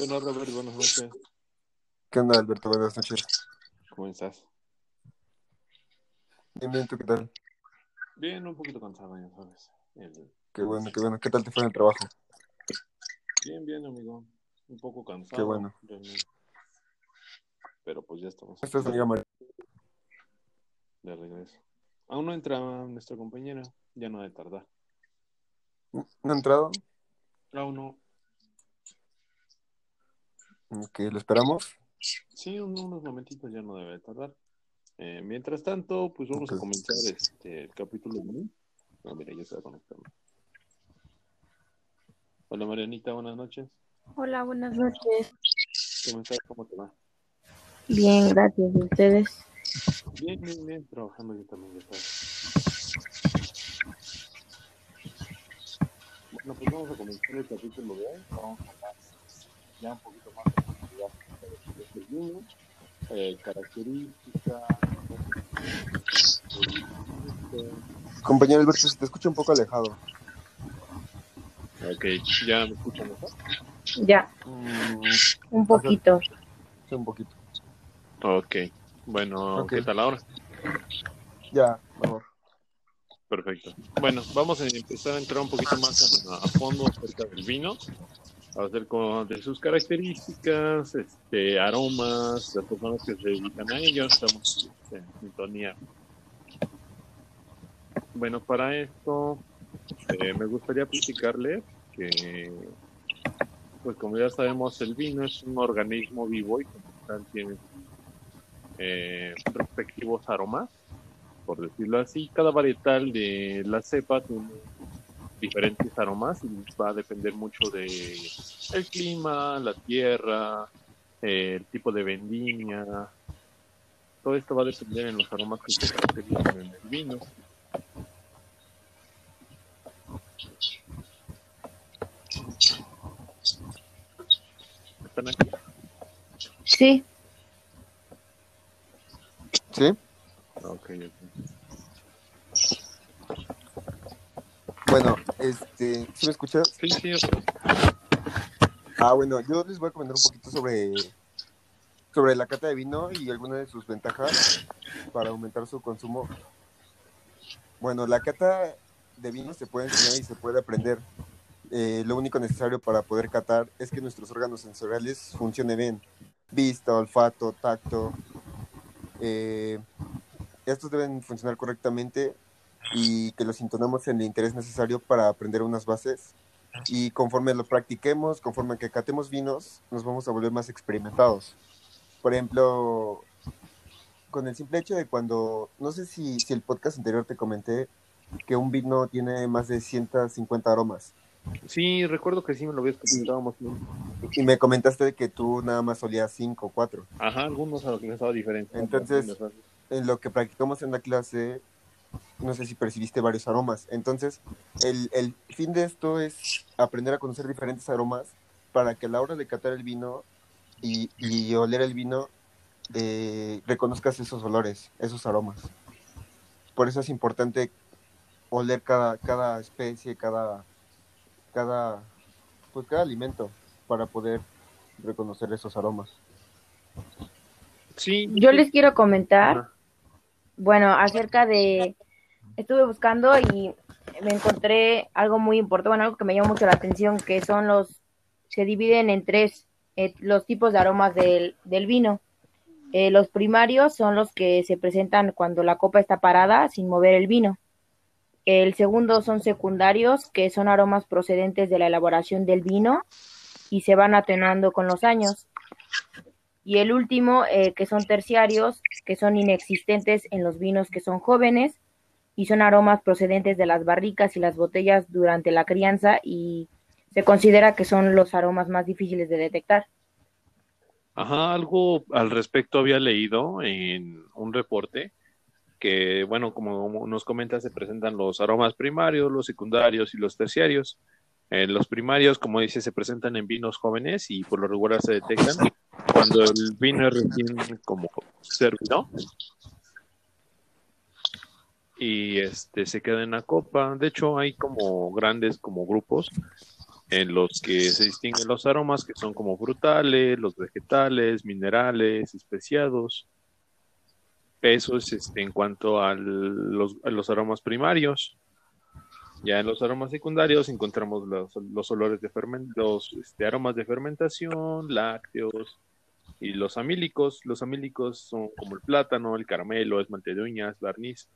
¿Qué onda, Robert? Buenas noches. ¿Qué onda, Alberto? Buenas noches. ¿Cómo estás? Bien, bien, ¿tú qué tal? Bien, un poquito cansado, ya sabes. El- Qué bueno, qué bueno. ¿Qué tal te fue en el trabajo? Bien, bien, amigo. Un poco cansado. Qué bueno. realmente. Pero pues ya estamos ¿Esta es amiga María? de regreso. Aún no entra nuestra compañera, ya no ha de tardar. ¿No ha entrado? Aún no. Ok, ¿lo esperamos? Sí, un- unos momentitos ya no debe de tardar. Eh, mientras tanto, pues vamos a comenzar este, el capítulo 1. No, mira, ya se va conectando. Hola Marianita, buenas noches. Hola, buenas noches. ¿Cómo estás? ¿Cómo te va? Bien, gracias. ¿Y ustedes? Bien, bien, bien, trabajando yo también, ya sabes. Bueno, pues vamos a comenzar el capítulo de hoy. Vamos a hablar ya un poquito más de profundidad que eh, características, Compañero Alberto, se te escucha un poco alejado. Ok, ¿ya me escuchan mejor? Ya, Mm, un poquito. sí, un poquito. Ok, bueno, Ok. ¿qué tal ahora? Ya, mejor. Perfecto. Bueno, vamos a empezar a entrar un poquito más a, a fondo acerca del vino, acerca de sus características, este, aromas, las personas que se dedican a ello, estamos este, en sintonía. Bueno, para esto eh, me gustaría platicarles que, pues como ya sabemos, el vino es un organismo vivo y como tal tiene eh, respectivos aromas por decirlo así. Cada varietal de la cepa tiene diferentes aromas y va a depender mucho de el clima, la tierra, el tipo de vendimia. Todo esto va a depender en los aromas que se caracterizan en el vino. ¿Están aquí? Sí, ¿Sí? Ok, ok. Bueno, este, ¿sí me escuchas? Sí, sí, Ah, bueno, yo les voy a comentar un poquito sobre, sobre la cata de vino y algunas de sus ventajas para aumentar su consumo. Bueno, la cata de vino se puede enseñar y se puede aprender. Eh, lo único necesario para poder catar es que nuestros órganos sensoriales funcionen bien. Vista, olfato, tacto. eh, estos deben funcionar correctamente y que los intonamos en el interés necesario para aprender unas bases y conforme lo practiquemos, conforme que catemos vinos, nos vamos a volver más experimentados. Por ejemplo, con el simple hecho de cuando, no sé si, si el podcast anterior te comenté que un vino tiene más de 150 aromas sí, recuerdo que sí me lo habías comentado y me comentaste de que tú nada más olías 5 o 4. Ajá, algunos a lo que me estaba diferente. Entonces, en lo que practicamos en la clase, no sé si percibiste varios aromas. Entonces, el, el fin de esto es aprender a conocer diferentes aromas para que a la hora de catar el vino y, y oler el vino, eh, reconozcas esos olores, esos aromas. Por eso es importante oler cada, cada especie, cada, cada, pues cada alimento para poder reconocer esos aromas. Sí, yo les quiero comentar, bueno, acerca de, estuve buscando y me encontré algo muy importante, algo que me llamó mucho la atención, que son los, se dividen en tres, eh, los tipos de aromas del, del vino. Eh, los primarios son los que se presentan cuando la copa está parada sin mover el vino. El segundo son secundarios, que son aromas procedentes de la elaboración del vino y se van atenuando con los años. Y el último, eh, que son terciarios, que son inexistentes en los vinos que son jóvenes y son aromas procedentes de las barricas y las botellas durante la crianza y se considera que son los aromas más difíciles de detectar. Ajá, algo al respecto había leído en un reporte que, bueno, como nos comenta, se presentan los aromas primarios, los secundarios y los terciarios. Eh, los primarios, como dice, se presentan en vinos jóvenes y por lo regular se detectan cuando el vino es recién como servido y este se queda en la copa. De hecho, hay como grandes como grupos en los que se distinguen los aromas que son como frutales, los vegetales, minerales, especiados. Eso es este, en cuanto a los, los aromas primarios. Ya en los aromas secundarios encontramos los, los olores de ferment los este, aromas de fermentación, lácteos y los amílicos. Los amílicos son como el plátano, el caramelo, esmalte de barniz.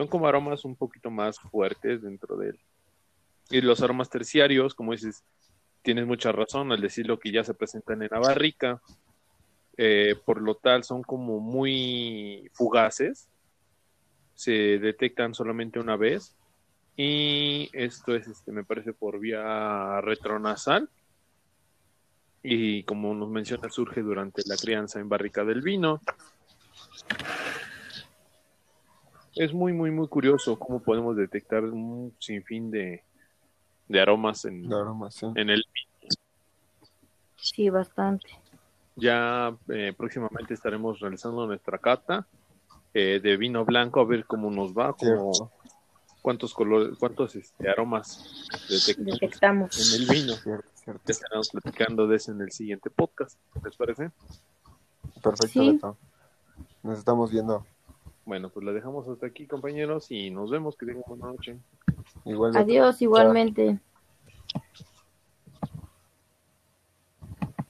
Son como aromas un poquito más fuertes dentro de él. Y los aromas terciarios, como dices, tienes mucha razón al decir lo que ya se presentan en la barrica. Eh, por lo tal, son como muy fugaces. Se detectan solamente una vez y esto es, este, me parece, por vía retronasal. Y como nos menciona, surge durante la crianza en barrica del vino. Es muy, muy, muy curioso cómo podemos detectar un sinfín de, de aromas en, De aromas, sí. en el Sí, bastante. Ya eh, próximamente estaremos realizando nuestra cata eh, de vino blanco a ver cómo nos va, cómo- cuántos colores, cuántos este, aromas detectamos Detectamos. en el vino. cierto, cierto. Ya estaremos platicando de eso en el siguiente podcast. ¿Les parece? Perfecto, Sí. Beto. Nos estamos viendo. Bueno, pues la dejamos hasta aquí, compañeros, y nos vemos. Que tengan buena noche. Igual. Adiós, igualmente.